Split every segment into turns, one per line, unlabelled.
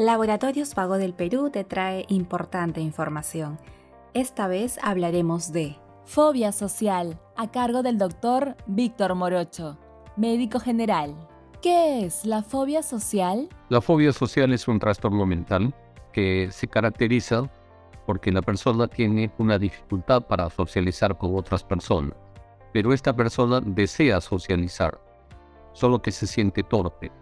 Laboratorios Vago del Perú te trae importante información. Esta vez hablaremos de
Fobia social, a cargo del doctor Víctor Morocho, médico general. ¿Qué es la fobia social?
La fobia social es un trastorno mental que se caracteriza porque la persona tiene una dificultad para socializar con otras personas, pero esta persona desea socializar, solo que se siente torpe,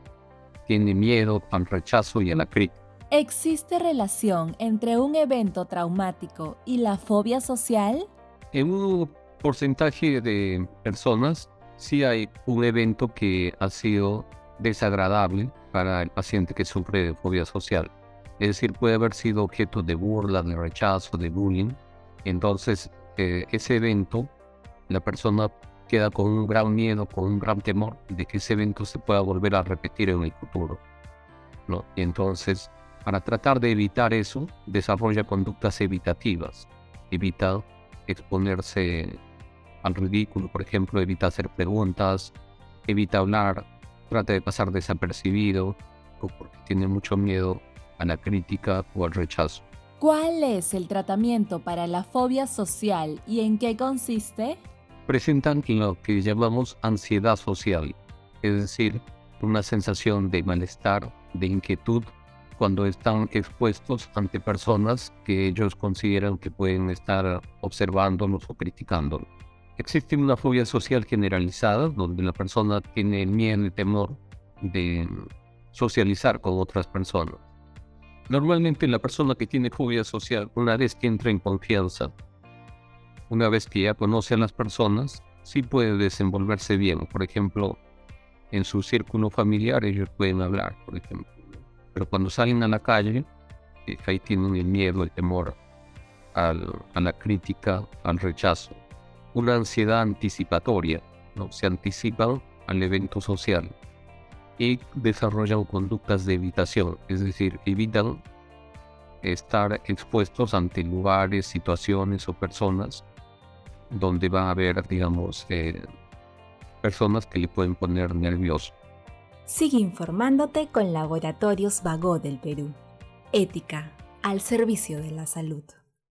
tiene miedo al rechazo y a la crítica.
¿Existe relación entre un evento traumático y la fobia social?
En un porcentaje de personas sí hay un evento que ha sido desagradable para el paciente que sufre de fobia social. Es decir, puede haber sido objeto de burla, de rechazo, de bullying. Entonces, eh, ese evento, la persona queda con un gran miedo, con un gran temor de que ese evento se pueda volver a repetir en el futuro. ¿no? Y entonces, para tratar de evitar eso, desarrolla conductas evitativas. Evita exponerse al ridículo, por ejemplo, evita hacer preguntas, evita hablar, trata de pasar desapercibido, porque tiene mucho miedo a la crítica o al rechazo.
¿Cuál es el tratamiento para la fobia social y en qué consiste?
Presentan lo que llamamos ansiedad social, es decir, una sensación de malestar, de inquietud, cuando están expuestos ante personas que ellos consideran que pueden estar observándolos o criticándolos. Existe una fobia social generalizada, donde la persona tiene miedo y temor de socializar con otras personas. Normalmente la persona que tiene fobia social, una vez que entra en confianza una vez que ya conoce a las personas, sí puede desenvolverse bien. Por ejemplo, en su círculo familiar ellos pueden hablar, por ejemplo. Pero cuando salen a la calle, eh, ahí tienen el miedo, el temor a la crítica, al rechazo. Una ansiedad anticipatoria, ¿no? se anticipan al evento social y desarrollan conductas de evitación, es decir, evitan estar expuestos ante lugares, situaciones o personas donde va a haber, digamos, eh, personas que le pueden poner nervioso.
Sigue informándote con Laboratorios Vago del Perú. Ética al servicio de la salud.